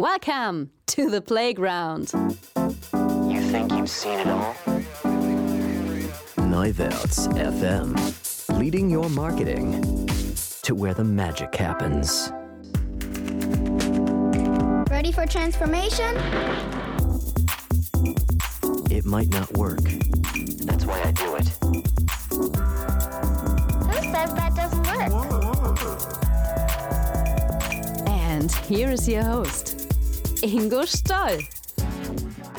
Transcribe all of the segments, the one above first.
Welcome to the playground. You think you've seen it all? Neuwerts FM, leading your marketing to where the magic happens. Ready for transformation? It might not work. That's why I do it. Who says that doesn't work? And here is your host, Ingo Stoll.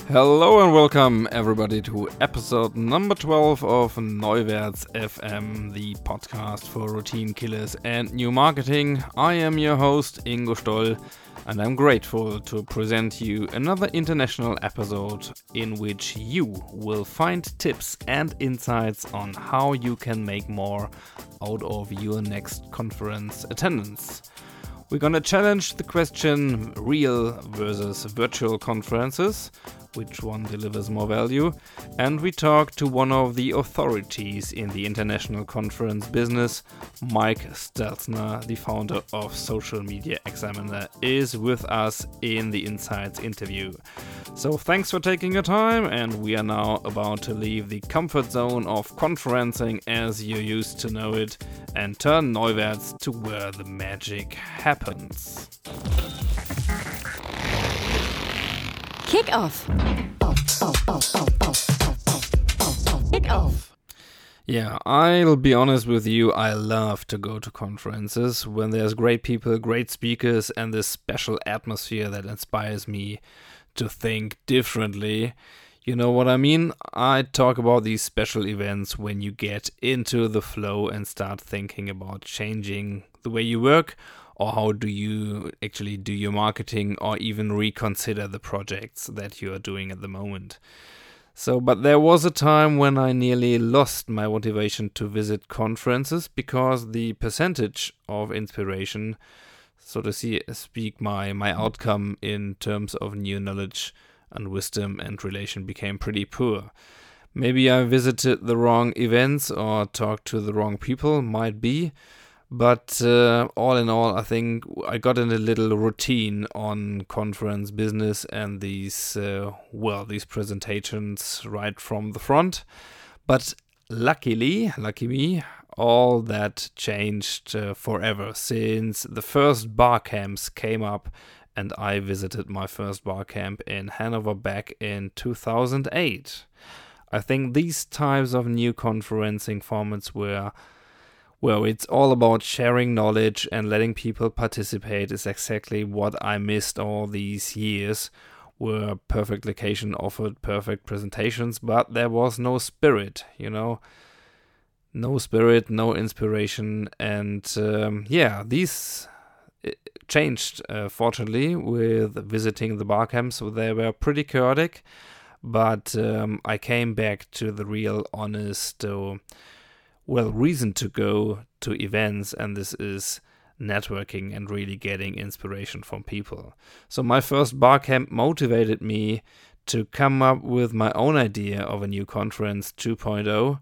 Hello and welcome everybody to episode number 12 of Neuwerts FM, the podcast for routine killers and new marketing. I am your host Ingo Stoll and I'm grateful to present you another international episode in which you will find tips and insights on how you can make more out of your next conference attendance. We're gonna challenge the question real versus virtual conferences, which one delivers more value, and we talk to one of the authorities in the international conference business, Mike Stelzner, the founder of Social Media Examiner, is with us in the Insights interview. So thanks for taking your time, and we are now about to leave the comfort zone of conferencing as you used to know it and turn Neuwerts to where the magic happens. Kick off. Yeah, I'll be honest with you, I love to go to conferences when there's great people, great speakers, and this special atmosphere that inspires me to think differently. You know what I mean? I talk about these special events when you get into the flow and start thinking about changing the way you work or how do you actually do your marketing or even reconsider the projects that you are doing at the moment. So, but there was a time when I nearly lost my motivation to visit conferences because the percentage of inspiration, so to see, speak, my, my outcome in terms of new knowledge and wisdom and relation became pretty poor. Maybe I visited the wrong events or talked to the wrong people, might be. But uh, all in all, I think I got in a little routine on conference business and these, uh, well, these presentations right from the front. But luckily, lucky me, all that changed uh, forever since the first bar camps came up and I visited my first bar camp in Hanover back in 2008. I think these types of new conferencing formats were well, it's all about sharing knowledge and letting people participate is exactly what I missed all these years. Where perfect location offered perfect presentations, but there was no spirit, you know, no spirit, no inspiration, and um, yeah, these uh, changed uh, fortunately with visiting the bar camps. They were pretty chaotic, but um, I came back to the real, honest. Uh, well reason to go to events and this is networking and really getting inspiration from people. So my first bar camp motivated me to come up with my own idea of a new conference 2.0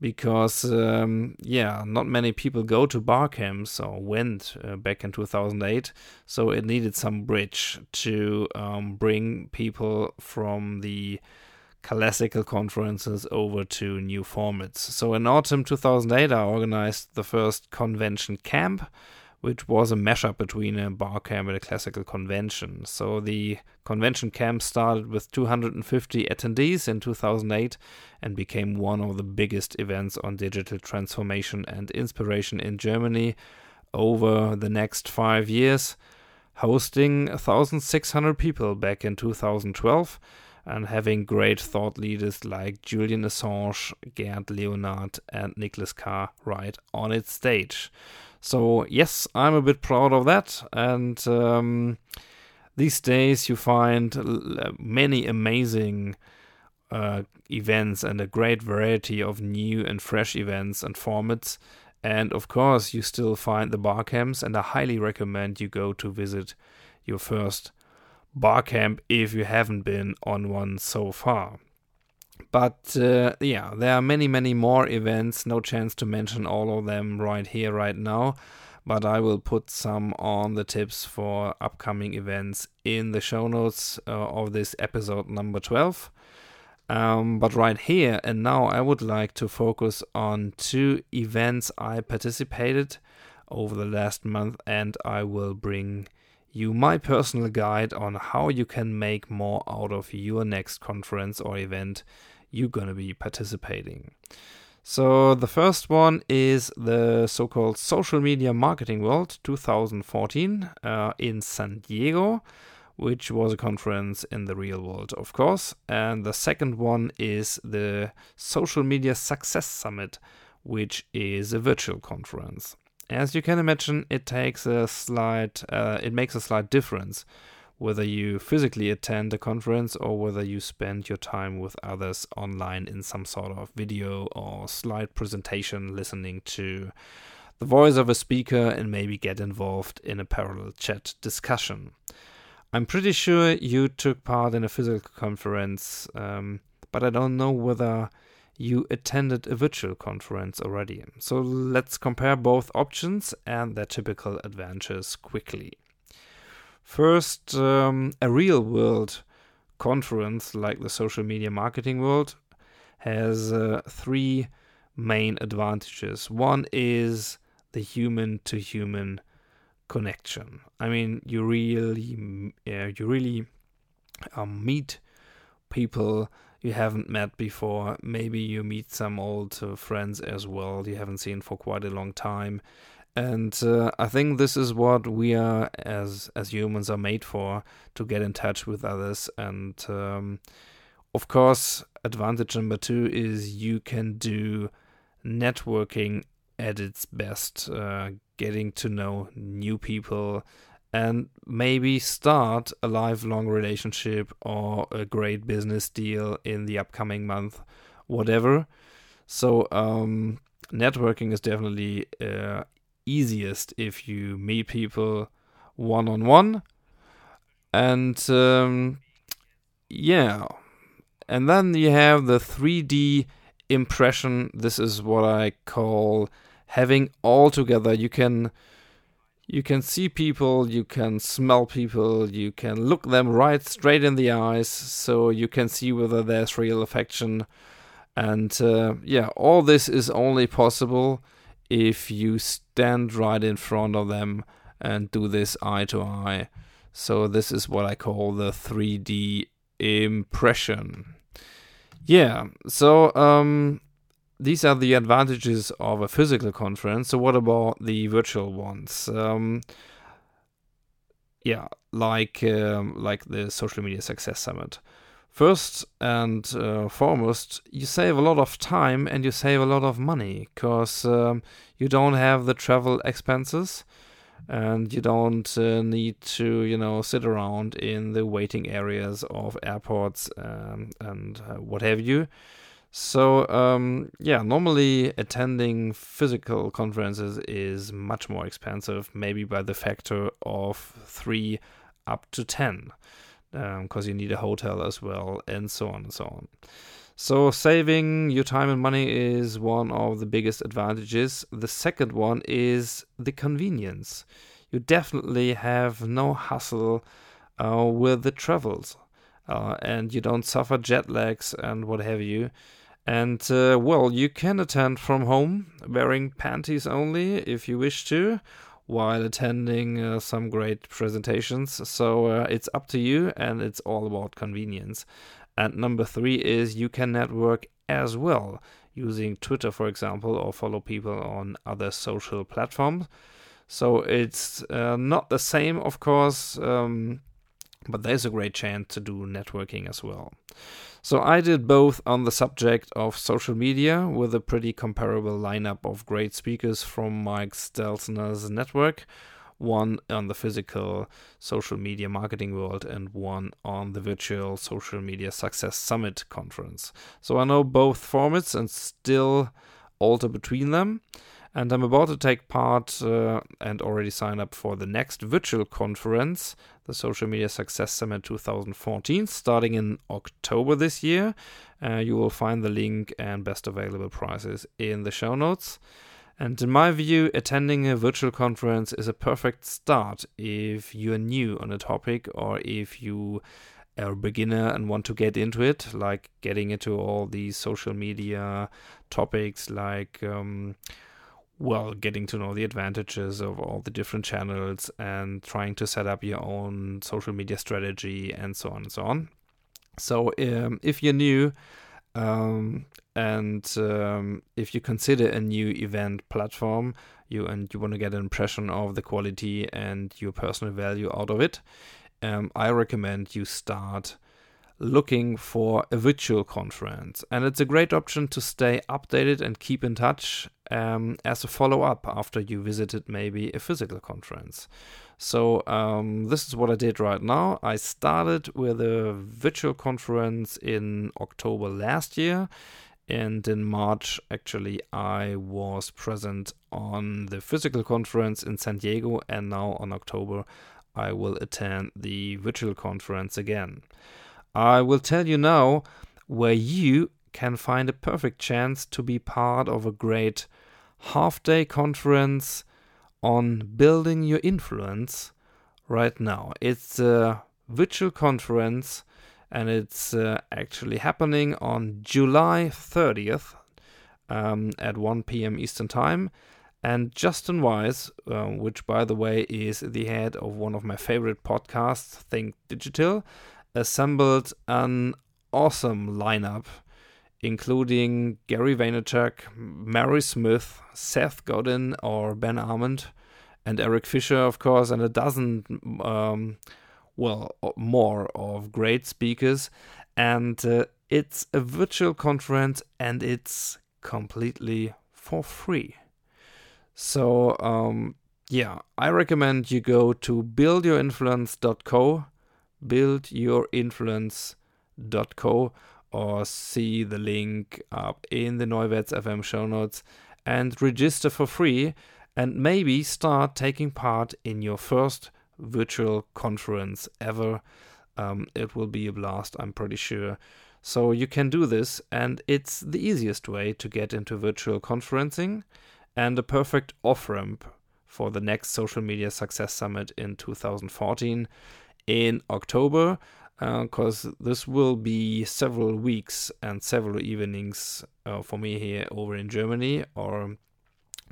because um, yeah not many people go to bar camps or went uh, back in 2008 so it needed some bridge to um, bring people from the classical conferences over to new formats. So in autumn 2008, I organized the first convention camp, which was a mashup between a bar camp and a classical convention. So the convention camp started with 250 attendees in 2008 and became one of the biggest events on digital transformation and inspiration in Germany over the next five years, hosting 1,600 people back in 2012 and having great thought leaders like Julian Assange, Gerd Leonhard, and Nicholas Carr right on its stage. So, yes, I'm a bit proud of that. And um, these days, you find many amazing uh, events and a great variety of new and fresh events and formats. And of course, you still find the bar camps, and I highly recommend you go to visit your first bar camp if you haven't been on one so far. But uh, yeah, there are many, many more events. No chance to mention all of them right here, right now. but I will put some on the tips for upcoming events in the show notes uh, of this episode number 12. Um, but right here and now, I would like to focus on two events I participated over the last month, and I will bring you my personal guide on how you can make more out of your next conference or event you're going to be participating. So, the first one is the so called Social Media Marketing World 2014 uh, in San Diego, which was a conference in the real world, of course. And the second one is the Social Media Success Summit, which is a virtual conference. As you can imagine, it takes a slight, uh, it makes a slight difference whether you physically attend a conference or whether you spend your time with others online in some sort of video or slide presentation, listening to the voice of a speaker and maybe get involved in a parallel chat discussion. I'm pretty sure you took part in a physical conference, um, but I don't know whether you attended a virtual conference already. So let's compare both options and their typical advantages quickly. First, um, a real world conference like the social media marketing world has uh, three main advantages. One is the human to human connection. I mean, you really, uh, you really um, meet people you haven't met before. Maybe you meet some old uh, friends as well you haven't seen for quite a long time, and uh, I think this is what we are as as humans are made for to get in touch with others. And um, of course, advantage number two is you can do networking at its best, uh, getting to know new people, and maybe start a lifelong relationship or a great business deal in the upcoming month, whatever. So um, networking is definitely uh, easiest if you meet people one on one. And um, yeah, and then you have the 3D impression. This is what I call having all together. You can you can see people, you can smell people, you can look them right straight in the eyes, so you can see whether there's real affection. And uh, yeah, all this is only possible if you stand right in front of them and do this eye to eye. So, this is what I call the 3D impression. Yeah, so um, these are the advantages of a physical conference. So, what about the virtual ones? Um, yeah, like um, like the Social Media Success Summit. First and uh, foremost, you save a lot of time and you save a lot of money because um, you don't have the travel expenses and you don't uh, need to, you know, sit around in the waiting areas of airports um, and uh, what have you. So, um, yeah, normally attending physical conferences is much more expensive, maybe by the factor of three up to 10 because um, you need a hotel as well, and so on and so on. So, saving your time and money is one of the biggest advantages. The second one is the convenience. You definitely have no hassle uh, with the travels, uh, and you don't suffer jet lags and what have you. And uh, well, you can attend from home wearing panties only if you wish to, while attending uh, some great presentations. So uh, it's up to you, and it's all about convenience. And number three is you can network as well using Twitter, for example, or follow people on other social platforms. So it's uh, not the same, of course, um, but there's a great chance to do networking as well. So I did both on the subject of social media with a pretty comparable lineup of great speakers from Mike Stelzner's network, one on the physical social media marketing world and one on the virtual social media success summit conference. So I know both formats and still alter between them and I'm about to take part uh, and already sign up for the next virtual conference, the Social Media Success Summit 2014, starting in October this year. Uh, you will find the link and best available prices in the show notes. And in my view, attending a virtual conference is a perfect start if you're new on a topic or if you are a beginner and want to get into it, like getting into all these social media topics, like, um, well, getting to know the advantages of all the different channels and trying to set up your own social media strategy and so on and so on. So, um, if you're new, um, and um, if you consider a new event platform, you and you want to get an impression of the quality and your personal value out of it, um, I recommend you start looking for a virtual conference. And it's a great option to stay updated and keep in touch um, as a follow up after you visited maybe a physical conference. So, um, this is what I did right now. I started with a virtual conference in October last year. And in March, actually, I was present on the physical conference in San Diego. And now on October, I will attend the virtual conference again. I will tell you now where you can find a perfect chance to be part of a great half day conference on building your influence right now. It's a virtual conference and it's uh, actually happening on July 30th um, at 1 p.m. Eastern Time. And Justin Wise, uh, which by the way is the head of one of my favorite podcasts, Think Digital, assembled an awesome lineup, including Gary Vaynerchuk, Mari Smith, Seth Godin, or Ben Arment, and Eric Fisher, of course, and a dozen, um, well, more of great speakers. And uh, it's a virtual conference and it's completely for free. So, um, yeah, I recommend you go to buildyourinfluence.co buildyourinfluence.co or see the link up in the Neuwerts FM show notes and register for free and maybe start taking part in your first virtual conference ever. Um, it will be a blast, I'm pretty sure. So you can do this, and it's the easiest way to get into virtual conferencing and a perfect off ramp for the next Social Media Success Summit in 2014 in October because uh, this will be several weeks and several evenings uh, for me here over in Germany. Or,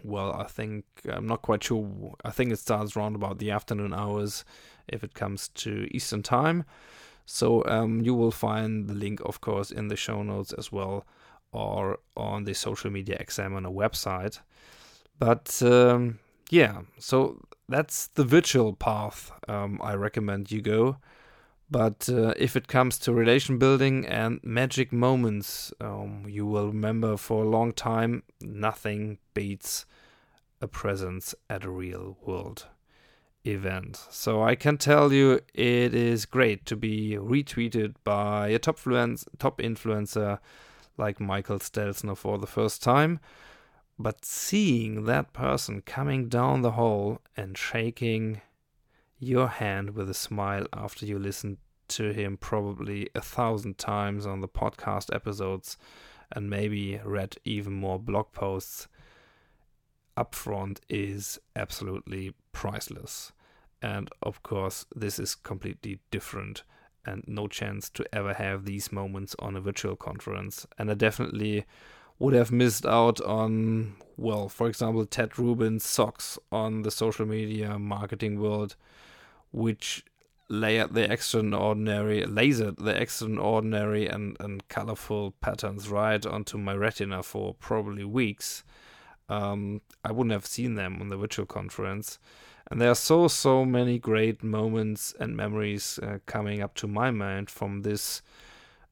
well, I think I'm not quite sure. I think it starts around about the afternoon hours if it comes to Eastern Time. So um, you will find the link, of course, in the show notes as well, or on the Social Media Examiner website. But um, yeah, so that's the virtual path um, I recommend you go. But uh, if it comes to relation building and magic moments, um, you will remember for a long time nothing beats a presence at a real world event. So I can tell you it is great to be retweeted by a top, fluence, top influencer like Michael Stelzner for the first time but seeing that person coming down the hall and shaking your hand with a smile after you listened to him probably a thousand times on the podcast episodes and maybe read even more blog posts upfront is absolutely priceless. And of course, this is completely different and no chance to ever have these moments on a virtual conference. And I definitely would have missed out on, well, for example, Ted Rubin's socks on the social media marketing world, which layered the extraordinary, lasered the extraordinary and, and colorful patterns right onto my retina for probably weeks. Um, I wouldn't have seen them on the virtual conference. And there are so, so many great moments and memories uh, coming up to my mind from this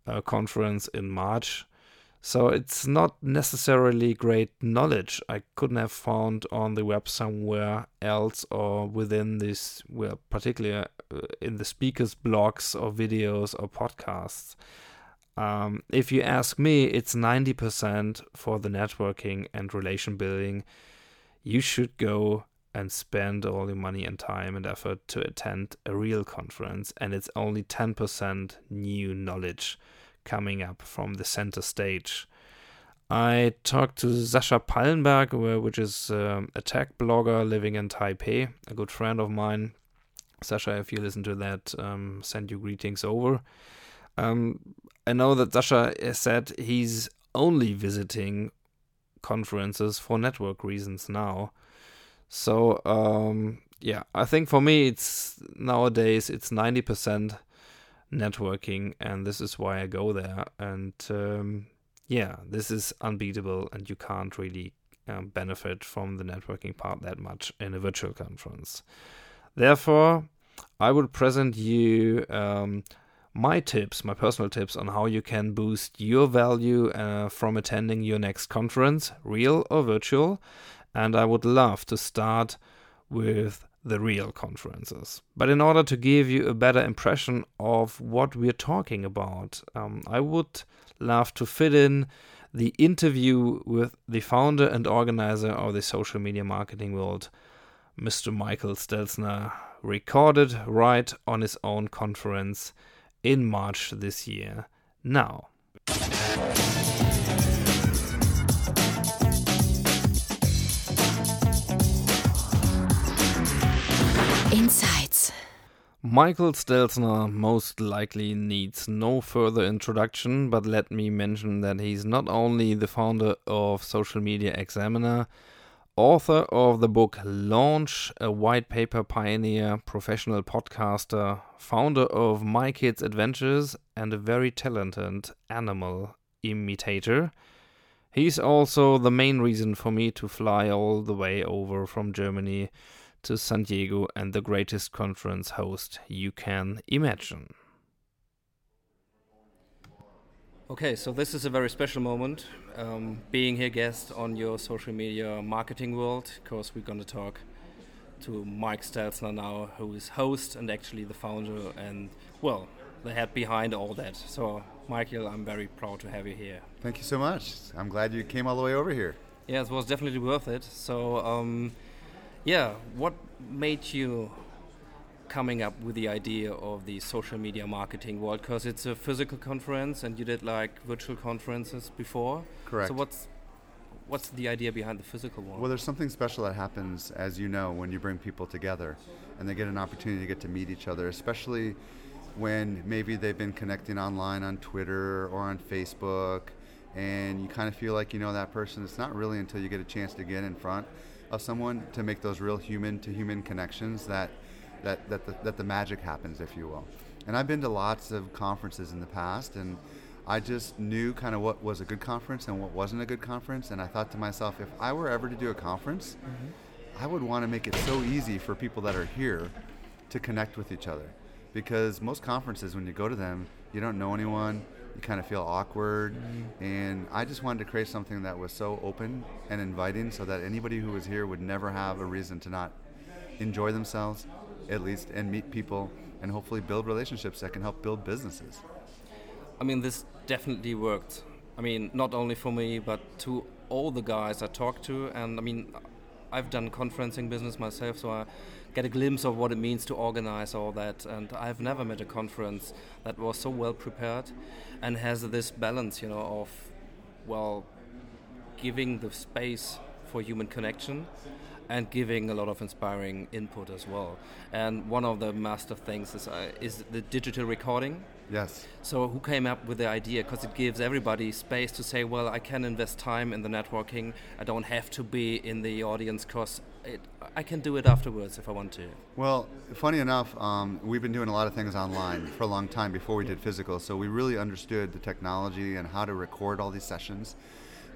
uh, conference in March. So it's not necessarily great knowledge I couldn't have found on the web somewhere else or within this, well, particularly uh, in the speakers' blogs or videos or podcasts. Um, if you ask me, it's 90% for the networking and relation building. You should go and spend all your money and time and effort to attend a real conference, and it's only 10% new knowledge coming up from the center stage. I talked to Sascha Pallenberg, which is um, a tech blogger living in Taipei, a good friend of mine. Sasha, if you listen to that, um, send you greetings over. Um, I know that Sasha said he's only visiting conferences for network reasons now. So um, yeah, I think for me it's nowadays it's ninety percent networking, and this is why I go there. And um, yeah, this is unbeatable, and you can't really um, benefit from the networking part that much in a virtual conference. Therefore, I would present you um, my tips, my personal tips on how you can boost your value uh, from attending your next conference, real or virtual. And I would love to start with the real conferences. But in order to give you a better impression of what we're talking about, um, I would love to fit in the interview with the founder and organizer of the social media marketing world, Mr. Michael Stelzner, recorded right on his own conference in March this year. Now, Insights. Michael Stelzner most likely needs no further introduction, but let me mention that he's not only the founder of Social Media Examiner, author of the book Launch, a white paper pioneer, professional podcaster, founder of My Kids Adventures, and a very talented animal imitator. He's also the main reason for me to fly all the way over from Germany to San Diego and the greatest conference host you can imagine. Okay, so this is a very special moment, um, being here guest on your social media marketing world, because we're going to talk to Mike Stelzner now, who is host and actually the founder and, well, the head behind all that. So, Michael, I'm very proud to have you here. Thank you so much. I'm glad you came all the way over here. Yeah, it was definitely worth it. So, um, yeah, what made you coming up with the idea of the social media marketing world? Because it's a physical conference, and you did like virtual conferences before. Correct. So what's what's the idea behind the physical one? Well, there's something special that happens, as you know, when you bring people together and they get an opportunity to get to meet each other, especially when maybe they've been connecting online on Twitter or on Facebook, and you kind of feel like you know that person. It's not really until you get a chance to get in front of someone to make those real human to human connections that that that the, that the magic happens, if you will. And I've been to lots of conferences in the past, and I just knew kind of what was a good conference and what wasn't a good conference. And I thought to myself, if I were ever to do a conference, mm-hmm. I would want to make it so easy for people that are here to connect with each other. Because most conferences, when you go to them, you don't know anyone, you kind of feel awkward. Mm-hmm. And I just wanted to create something that was so open and inviting so that anybody who was here would never have a reason to not enjoy themselves, at least, and meet people and hopefully build relationships that can help build businesses. I mean, this definitely worked. I mean, not only for me, but to all the guys I talked to. And I mean, I've done conferencing business myself, so I get a glimpse of what it means to organize all that. And I've never met a conference that was so well prepared and has this balance, you know, of, well, giving the space for human connection and giving a lot of inspiring input as well. And one of the master things is, uh, is the digital recording. Yes. So who came up with the idea? Because it gives everybody space to say, well, I can invest time in the networking. I don't have to be in the audience because I can do it afterwards if I want to. Well, funny enough, um, we've been doing a lot of things online for a long time before we did physical, so we really understood the technology and how to record all these sessions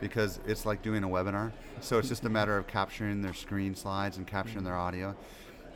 because it's like doing a webinar. So it's just a matter of capturing their screen slides and capturing their audio.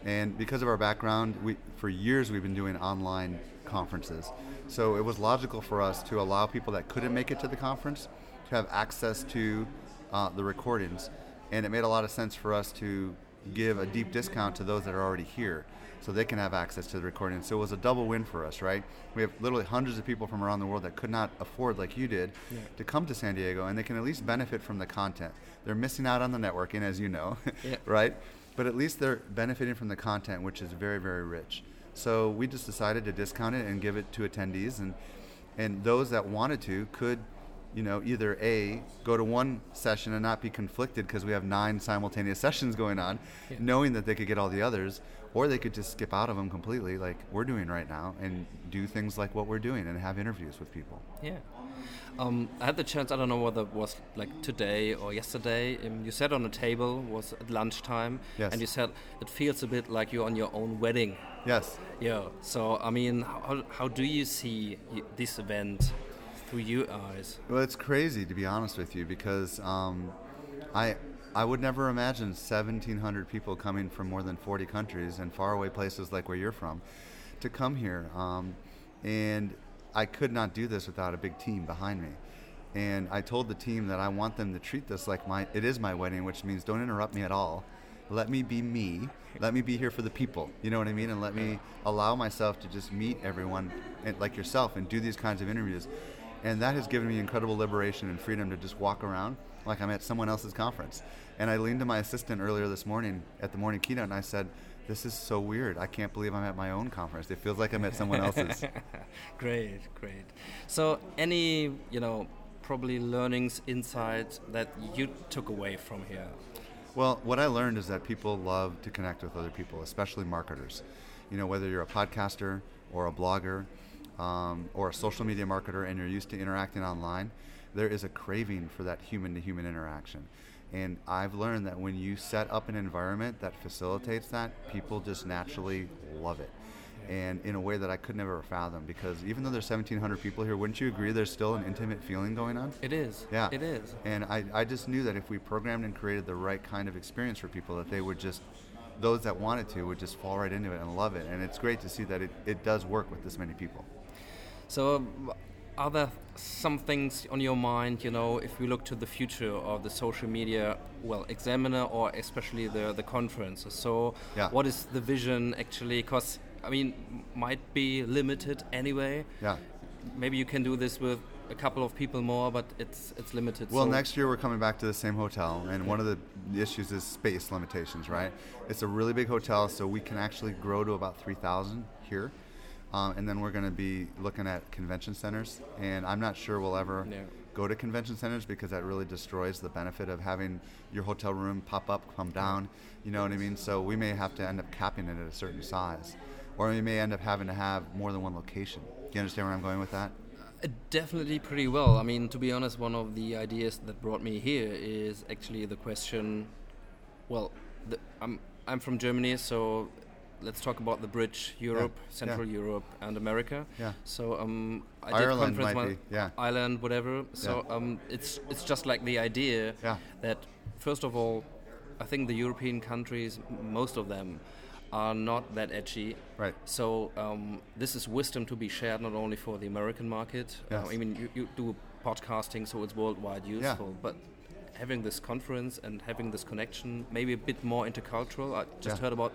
And because of our background, we, for years we've been doing online conferences. So it was logical for us to allow people that couldn't make it to the conference to have access to uh, the recordings. And it made a lot of sense for us to give a deep discount to those that are already here so they can have access to the recording. So it was a double win for us, right? We have literally hundreds of people from around the world that could not afford, like you did, Yeah. to come to San Diego, and they can at least benefit from the content. They're missing out on the networking, as you know, Yeah. right? But at least they're benefiting from the content, which is very, very rich. So we just decided to discount it and give it to attendees, and and those that wanted to could you know, either A, go to one session and not be conflicted because we have nine simultaneous sessions going on, Yeah. knowing that they could get all the others, or they could just skip out of them completely, like we're doing right now, and do things like what we're doing and have interviews with people. Yeah. Um, I had the chance. I don't know whether it was like today or yesterday. Um, you sat on a table. Was at lunchtime. Yes. And you said it feels a bit like you're on your own wedding. Yes. Yeah. So I mean, how, how do you see this event through your eyes? Well, it's crazy to be honest with you because um, I I would never imagine 1,700 people coming from more than 40 countries and faraway places like where you're from to come here. Um, and I could not do this without a big team behind me. And I told the team that I want them to treat this like my it is my wedding, which means don't interrupt me at all. Let me be me. Let me be here for the people. You know what I mean? And let me allow myself to just meet everyone and, like yourself and do these kinds of interviews. And that has given me incredible liberation and freedom to just walk around like I'm at someone else's conference. And I leaned to my assistant earlier this morning at the morning keynote and I said, This is so weird. I can't believe I'm at my own conference. It feels like I'm at someone else's. Great, great. So any you know probably learnings, insights that you took away from here? Well, what I learned is that people love to connect with other people, especially marketers. You know, whether you're a podcaster or a blogger um, or a social media marketer and you're used to interacting online, there is a craving for that human to human interaction. And I've learned that when you set up an environment that facilitates that, people just naturally love it. And in a way that I could never fathom, because even though there's 1,700 people here, wouldn't you agree there's still an intimate feeling going on? It is. Yeah. It is. And I, I just knew that if we programmed and created the right kind of experience for people, that they would just, those that wanted to, would just fall right into it and love it. And it's great to see that it, it does work with this many people. So, um, are there some things on your mind, you know, if we look to the future of the social media, well, examiner or especially the, the conferences? So, Yeah. what is the vision actually? Because, I mean, might be limited anyway. Yeah. Maybe you can do this with a couple of people more, but it's it's limited. Well, so next year we're coming back to the same hotel, and one of the issues is space limitations, right? It's a really big hotel, so we can actually grow to about 3,000 here. Um, and then we're going to be looking at convention centers, and I'm not sure we'll ever Yeah. go to convention centers because that really destroys the benefit of having your hotel room pop up, come down. You know what I mean? So we may have to end up capping it at a certain size, or we may end up having to have more than one location. Do you understand where I'm going with that? Uh, Definitely pretty well. I mean, to be honest, one of the ideas that brought me here is actually the question. Well, the, I'm I'm from Germany, so let's talk about the bridge: Europe, Central Europe, and America. Yeah. So um, I did Ireland conference might be, yeah. Ireland, whatever. So um, it's it's just like the idea Yeah. that first of all, I think the European countries, most of them, are not that edgy. Right. So um, this is wisdom to be shared not only for the American market. Uh, I mean, you, you do podcasting, so it's worldwide useful. Yeah. But having this conference and having this connection, maybe a bit more intercultural. I just Yeah. heard about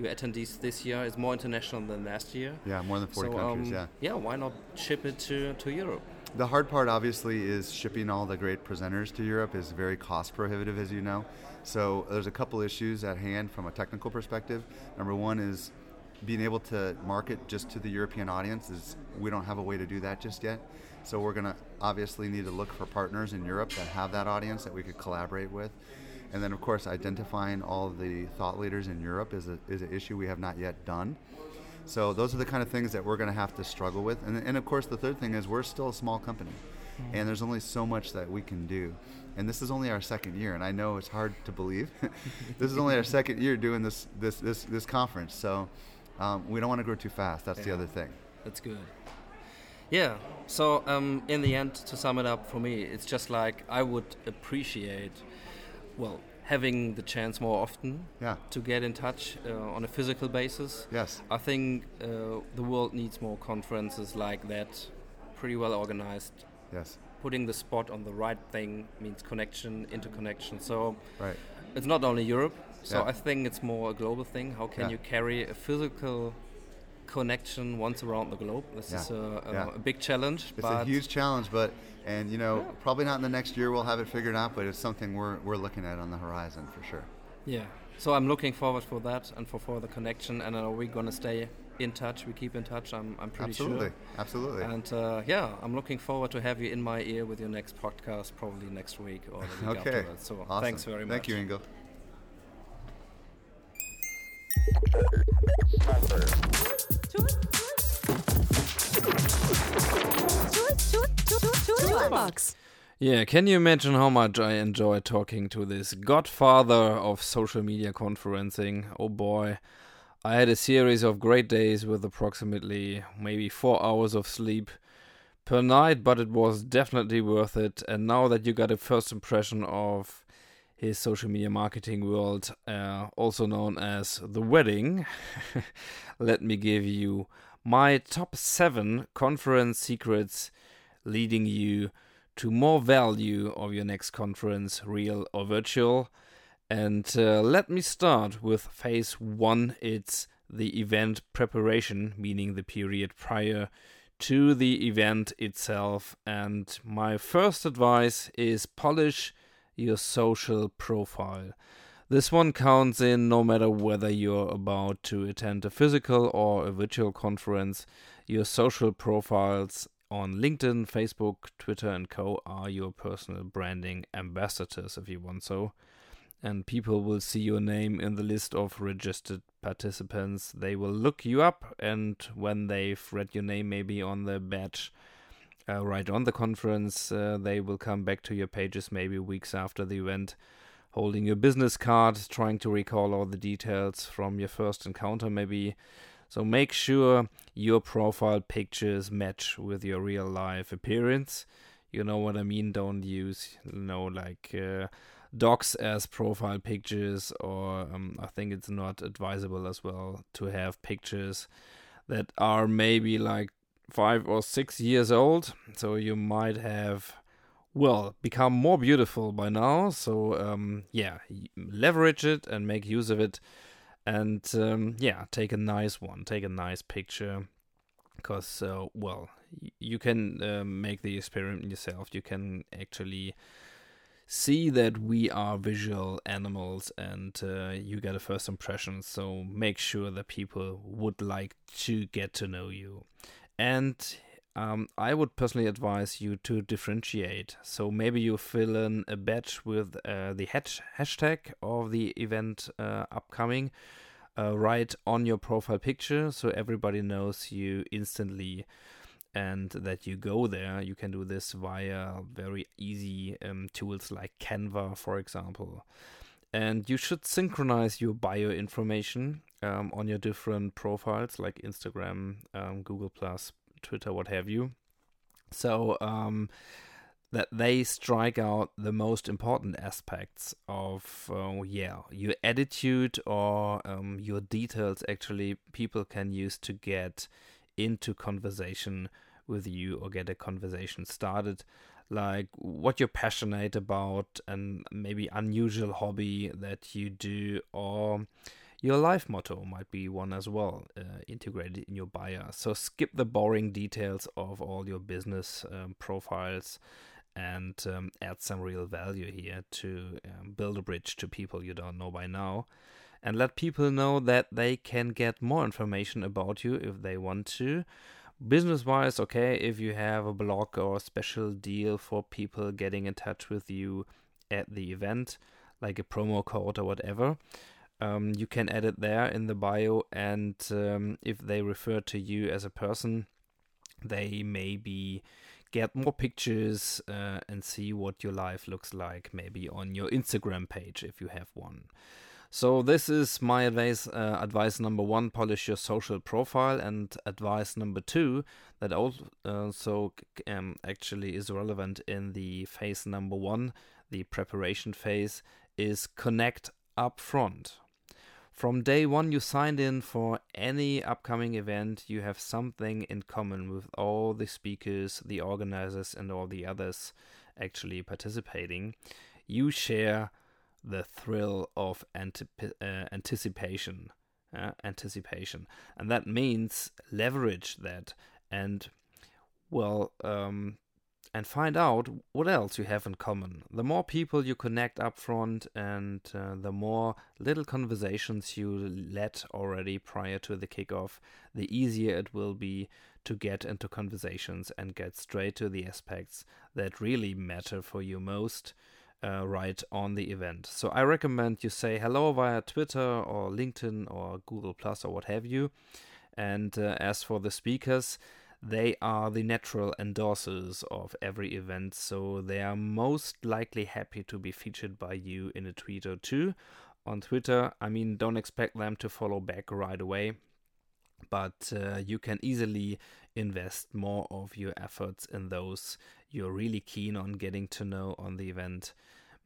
your attendees this year is more international than last year. Yeah, more than 40 so, countries, um, yeah. Yeah, why not ship it to, to Europe? The hard part, obviously, is shipping all the great presenters to Europe is very cost prohibitive, as you know. So there's a couple issues at hand from a technical perspective. Number one is being able to market just to the European audience. Is we don't have a way to do that just yet. So we're going to obviously need to look for partners in Europe that have that audience that we could collaborate with. And then, of course, identifying all the thought leaders in Europe is, a, is an issue we have not yet done. So those are the kind of things that we're going to have to struggle with. And, and of course, the third thing is we're still a small company, and there's only so much that we can do. And this is only our second year, and I know it's hard to believe. this is only our second year doing this this this, this conference, so um, we don't want to grow too fast. That's the other thing. That's good. Yeah. So um, in the end, to sum it up for me, it's just like I would appreciate, well, having the chance more often Yeah. to get in touch uh, on a physical basis. Yes. I think uh, the world needs more conferences like that, pretty well organized. Yes. Putting the spot on the right thing means connection, interconnection. So Right. it's not only Europe. So Yeah. I think it's more a global thing. How can Yeah. you carry a physical connection once around the globe? This Yeah. is a, a, Yeah. a big challenge. It's a huge challenge, but and you know probably not in the next year we'll have it figured out, but it's something we're we're looking at on the horizon for sure. yeah. So I'm looking forward for that and for further connection. And are we gonna stay in touch. We keep in touch. I'm I'm pretty Absolutely, sure. absolutely. And uh, yeah, I'm looking forward to have you in my ear with your next podcast, probably next week or the week okay. afterwards. So awesome. thanks very much. Thank you, Ingo. Yeah, can you imagine how much I enjoy talking to this godfather of social media conferencing? Oh boy. I had a series of great days with approximately maybe four hours of sleep per night, but it was definitely worth it. And now that you got a first impression of his social media marketing world, uh, also known as the wedding, let me give you my top seven conference secrets leading you to more value of your next conference, real or virtual. And uh, let me start with phase one. It's the event preparation, meaning the period prior to the event itself. And my first advice is polish your social profile. This one counts in no matter whether you're about to attend a physical or a virtual conference. Your social profiles on LinkedIn, Facebook, Twitter, and co are your personal branding ambassadors, if you want so. And people will see your name in the list of registered participants. They will look you up, and when they've read your name, maybe on the badge uh, right on the conference, uh, they will come back to your pages maybe weeks after the event, holding your business card, trying to recall all the details from your first encounter, maybe so make sure your profile pictures match with your real life appearance. You know what I mean? Don't use, you know, like uh, docs as profile pictures, or um, I think it's not advisable as well to have pictures that are maybe like five or six years old. So you might have, well, become more beautiful by now. So um, yeah, leverage it and make use of it and um, yeah, take a nice one, take a nice picture, because uh, well, you can uh, make the experiment yourself. You can actually see that we are visual animals, and uh, you get a first impression. So make sure that people would like to get to know you, and um, I would personally advise you to differentiate. So maybe you fill in a batch with uh, the hash- hashtag of the event uh, upcoming uh, right on your profile picture, so everybody knows you instantly and that you go there. You can do this via very easy um, tools like Canva, for example. And you should synchronize your bio information um, on your different profiles like Instagram, um, Google Plus, Twitter, what have you. So um, that they strike out the most important aspects of uh, yeah your attitude or um, your details. Actually, people can use to get into conversation with you or get a conversation started like what you're passionate about and maybe unusual hobby that you do or your life motto might be one as well, uh, integrated in your bio. So skip the boring details of all your business um, profiles and um, add some real value here to um, build a bridge to people you don't know by now. And let people know that they can get more information about you if they want to. Business wise, okay, if you have a blog or a special deal for people getting in touch with you at the event, like a promo code or whatever um, you can add it there in the bio. And um, if they refer to you as a person, they maybe get more pictures uh, and see what your life looks like, maybe on your Instagram page if you have one. So this is my advice. Uh, advice number one: polish your social profile, and advice number two that also um, actually is relevant in the phase number one, the preparation phase, is connect up front. From day one, you signed in for any upcoming event, you have something in common with all the speakers, the organizers, and all the others actually participating. You share the thrill of uh, anticipation. Uh, anticipation. And that means leverage that and, well, um, and find out what else you have in common. The more people you connect up front and uh, the more little conversations you let already prior to the kickoff, the easier it will be to get into conversations and get straight to the aspects that really matter for you most. Uh, right on the event. So I recommend you say hello via Twitter or LinkedIn or Google Plus or what have you. And uh, as for the speakers, they are the natural endorsers of every event, so they are most likely happy to be featured by you in a tweet or two. On Twitter, I mean, don't expect them to follow back right away, but uh, you can easily invest more of your efforts in those you're really keen on getting to know on the event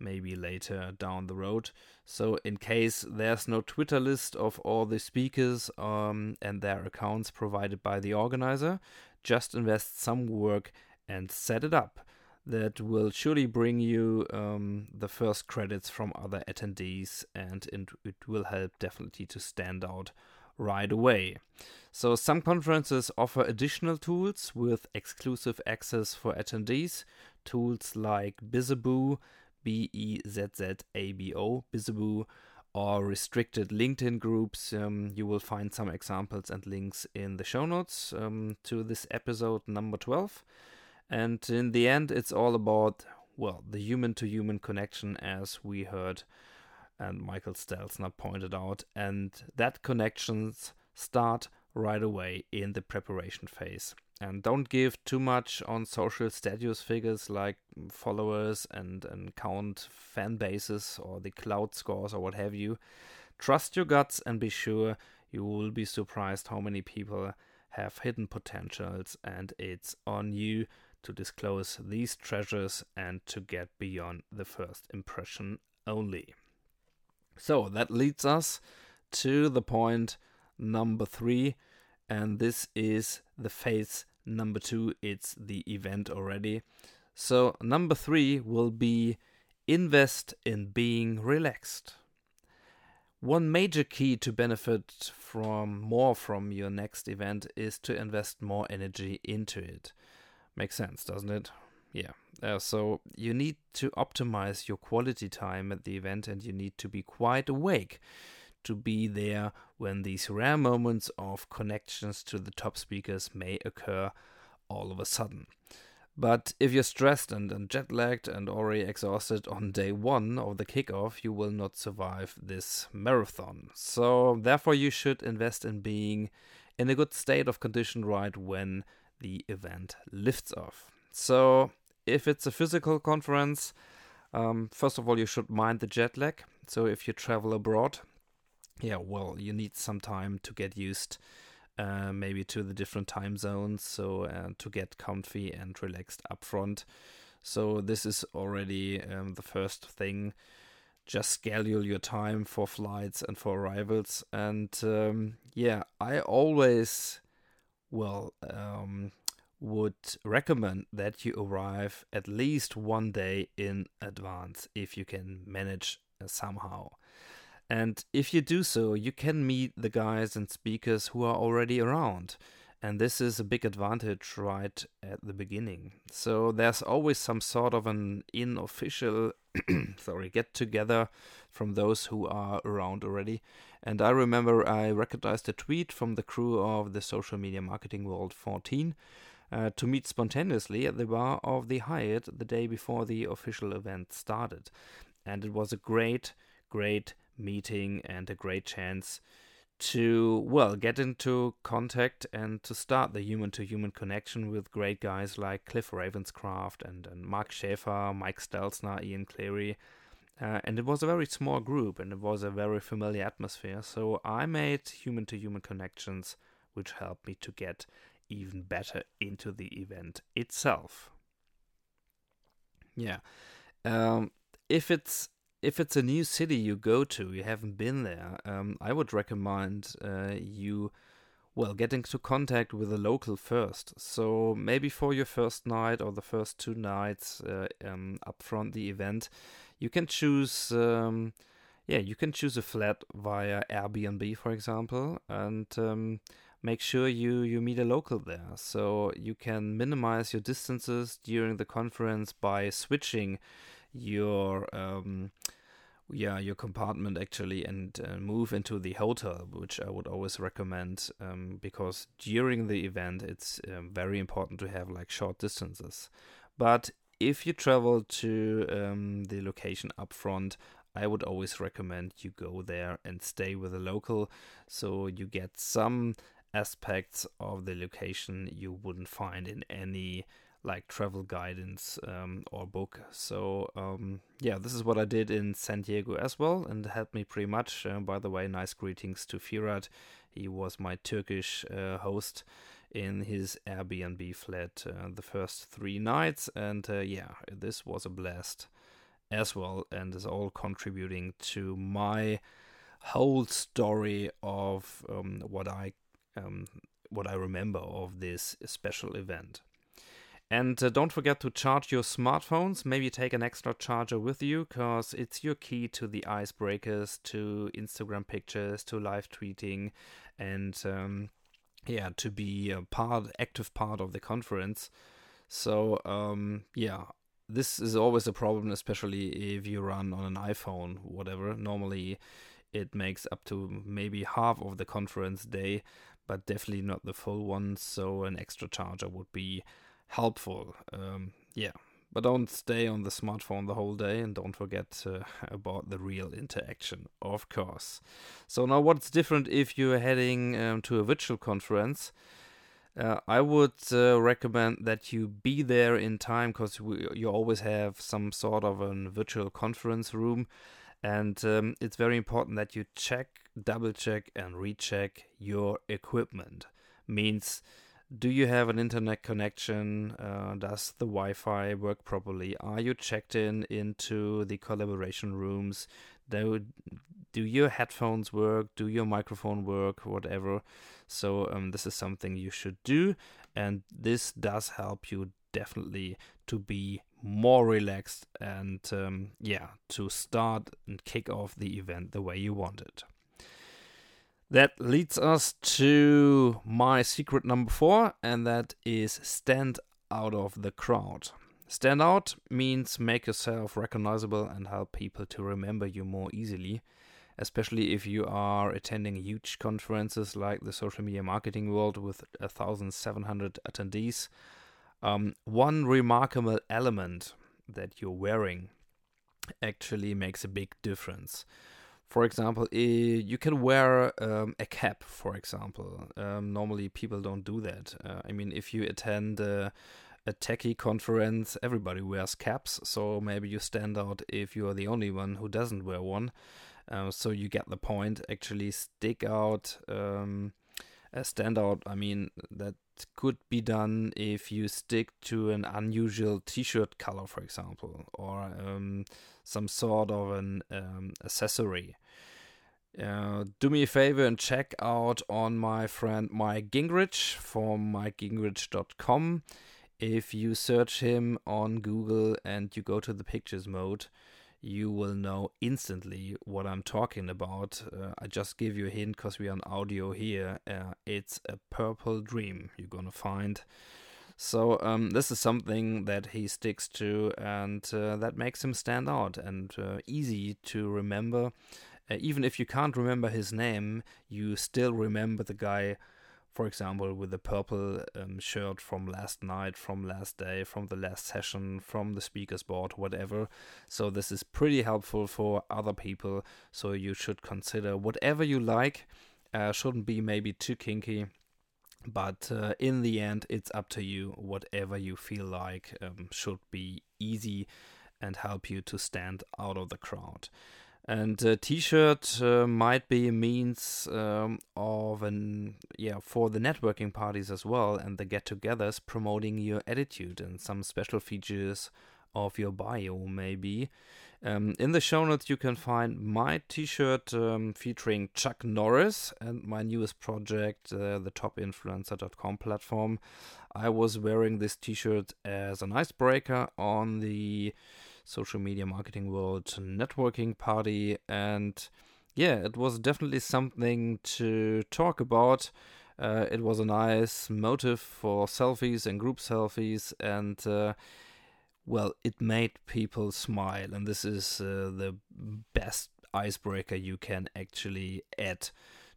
maybe later down the road. So, in case there's no Twitter list of all the speakers um, and their accounts provided by the organizer, just invest some work and set it up. That will surely bring you um, the first credits from other attendees, and it, will help definitely to stand out right away. So, some conferences offer additional tools with exclusive access for attendees. Tools like Bizzabo B E Z Z A B O, Bizzabo, or restricted LinkedIn groups. Um, you will find some examples and links in the show notes um, to this episode number 12. And in the end, it's all about, well, the human to human connection, as we heard and Michael Stelzner pointed out. And that connections start right away in the preparation phase. And don't give too much on social status figures like followers and, and count fan bases or the Klout scores or what have you. Trust your guts and be sure you will be surprised how many people have hidden potentials, and it's on you to disclose these treasures and to get beyond the first impression only. So that leads us to the point number three, and this is the phase number two. It's the event already. So, number three will be invest in being relaxed. One major key to benefit from more from your next event is to invest more energy into it. Makes sense, doesn't it? Yeah. Uh, so you need to optimize your quality time at the event and you need to be quite awake to be there when these rare moments of connections to the top speakers may occur all of a sudden. But if you're stressed and, and jet lagged and already exhausted on day one of the kickoff, you will not survive this marathon. So, therefore, you should invest in being in a good state of condition right when the event lifts off. So, if it's a physical conference, um, first of all, you should mind the jet lag. So, if you travel abroad, yeah, well, you need some time to get used, uh, maybe to the different time zones, so uh, to get comfy and relaxed up front. So this is already um, the first thing. Just schedule your time for flights and for arrivals, and um, yeah, I always, well, um, would recommend that you arrive at least one day in advance if you can manage uh, somehow. And if you do so, you can meet the guys and speakers who are already around. And this is a big advantage right at the beginning. So there's always some sort of an unofficial sorry, get together from those who are around already. And I remember I recognized a tweet from the crew of the Social Media Marketing World 14 uh, to meet spontaneously at the bar of the Hyatt the day before the official event started. And it was a great, great meeting and a great chance to well get into contact and to start the human to human connection with great guys like Cliff Ravenscraft and, and Mark Schaefer, Mike Stelzner, Ian Cleary. Uh, and it was a very small group and it was a very familiar atmosphere. So I made human to human connections, which helped me to get even better into the event itself. Yeah. Um, if it's if it's a new city you go to, you haven't been there, um, I would recommend uh, you, well, getting to contact with a local first. So maybe for your first night or the first two nights uh, um, up front the event, you can choose. Um, yeah, you can choose a flat via Airbnb, for example, and um, make sure you you meet a local there so you can minimize your distances during the conference by switching your um, yeah your compartment actually and uh, move into the hotel which i would always recommend um, because during the event it's um, very important to have like short distances. But if you travel to um, the location up front i would always recommend you go there and stay with a local so you get some aspects of the location you wouldn't find in any like travel guidance um, or book. So um, yeah, this is what I did in San Diego as well, and helped me pretty much. Uh, by the way, nice greetings to Firat. He was my Turkish uh, host in his Airbnb flat uh, the first three nights, and uh, yeah, this was a blast as well, and is all contributing to my whole story of um, what I um, what I remember of this special event. And uh, don't forget to charge your smartphones. Maybe take an extra charger with you because it's your key to the icebreakers, to Instagram pictures, to live tweeting, and um, yeah, to be a part, active part of the conference. So um, yeah, this is always a problem, especially if you run on an iPhone, whatever. Normally, it makes up to maybe half of the conference day, but definitely not the full one. So an extra charger would be helpful. Um, yeah, but don't stay on the smartphone the whole day and don't forget uh, about the real interaction, of course. So, now what's different if you're heading um, to a virtual conference? Uh, I would uh, recommend that you be there in time because you always have some sort of a virtual conference room, and um, it's very important that you check, double check, and recheck your equipment. Means do you have an internet connection? Uh, does the Wi Fi work properly? Are you checked in into the collaboration rooms? Do, do your headphones work? Do your microphone work? Whatever. So, um, this is something you should do, and this does help you definitely to be more relaxed and, um, yeah, to start and kick off the event the way you want it. That leads us to my secret number four, and that is stand out of the crowd. Stand out means make yourself recognizable and help people to remember you more easily, especially if you are attending huge conferences like the Social Media Marketing World with 1,700 attendees. Um, one remarkable element that you're wearing actually makes a big difference. For example, you can wear um, a cap, for example. Um, normally, people don't do that. Uh, I mean, if you attend a, a techie conference, everybody wears caps, so maybe you stand out if you are the only one who doesn't wear one. Uh, so you get the point. Actually, stick out, um, stand out. I mean, that could be done if you stick to an unusual t-shirt color, for example, or um, some sort of an um, accessory. Uh, do me a favor and check out on my friend Mike Gingerich from mikegingerich.com. If you search him on Google and you go to the pictures mode, you will know instantly what I'm talking about. Uh, I just give you a hint because we're on audio here. Uh, it's a purple dream you're gonna find. So um, this is something that he sticks to, and uh, that makes him stand out and uh, easy to remember. Uh, even if you can't remember his name, you still remember the guy for example, with the purple um, shirt from last night, from last day, from the last session, from the speaker's board, whatever. So, this is pretty helpful for other people. So, you should consider whatever you like, uh, shouldn't be maybe too kinky. But uh, in the end, it's up to you. Whatever you feel like um, should be easy and help you to stand out of the crowd. And a t-shirt uh, might be a means um, of an yeah for the networking parties as well and the get-togethers promoting your attitude and some special features of your bio maybe. Um, in the show notes you can find my t-shirt um, featuring Chuck Norris and my newest project, uh, the topinfluencer.com platform. I was wearing this t-shirt as an icebreaker on the social media marketing world networking party. And yeah, it was definitely something to talk about. Uh, it was a nice motive for selfies and group selfies, and uh, well, it made people smile, and this is uh, the best icebreaker you can actually add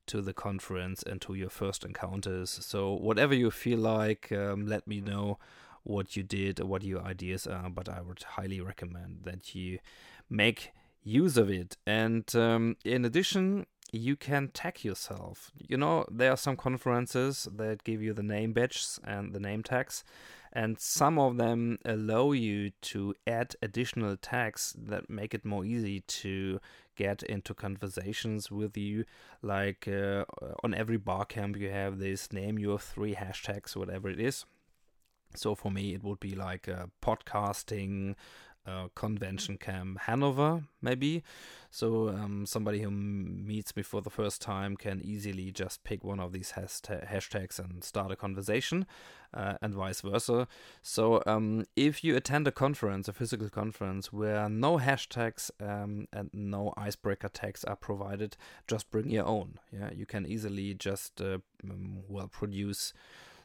to the conference and to your first encounters. So, whatever you feel like, um, let me know what you did what your ideas are. But I would highly recommend that you make use of it. And um, in addition, you can tag yourself. You know, there are some conferences that give you the name badges and the name tags, and some of them allow you to add additional tags that make it more easy to get into conversations with you. Like uh, on every barcamp, you have this name your three hashtags, whatever it is. So for me, it would be like uh, podcasting, uh, convention camp Hanover, maybe. So um, somebody who meets me for the first time can easily just pick one of these hashtags and start a conversation, uh, and vice versa. So um, if you attend a conference, a physical conference, where no hashtags um, and no icebreaker tags are provided, just bring your own. Yeah, you can easily just uh, well produce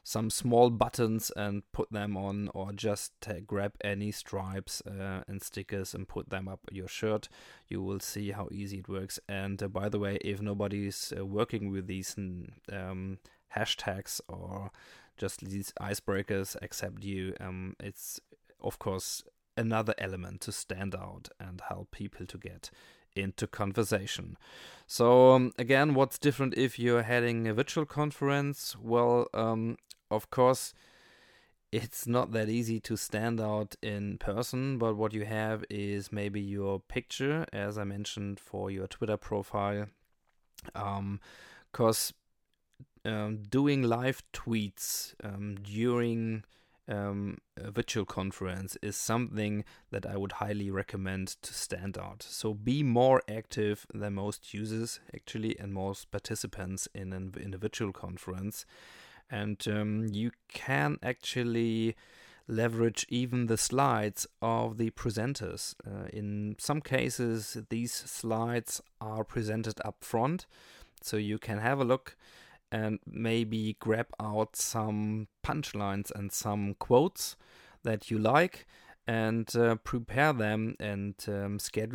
some small buttons and put them on, or just grab any stripes uh, and stickers and put them up your shirt. You will see how easy it works. And uh, by the way, if nobody's uh, working with these um, hashtags or just these icebreakers except you, um, it's of course another element to stand out and help people to get into conversation. So, um, again, what's different if you're heading a virtual conference? Well, um, of course, it's not that easy to stand out in person, but what you have is maybe your picture, as I mentioned, for your Twitter profile. Because um, um, doing live tweets um, during um, virtual conference is something that I would highly recommend to stand out. So be more active than most users, actually, and most participants in an, in a virtual conference and um, you can actually leverage even the slides of the presenters. Uh, in some cases, these slides are presented up front, so you can have a look and maybe grab out some punchlines and some quotes that you like and uh, prepare them and um, schedule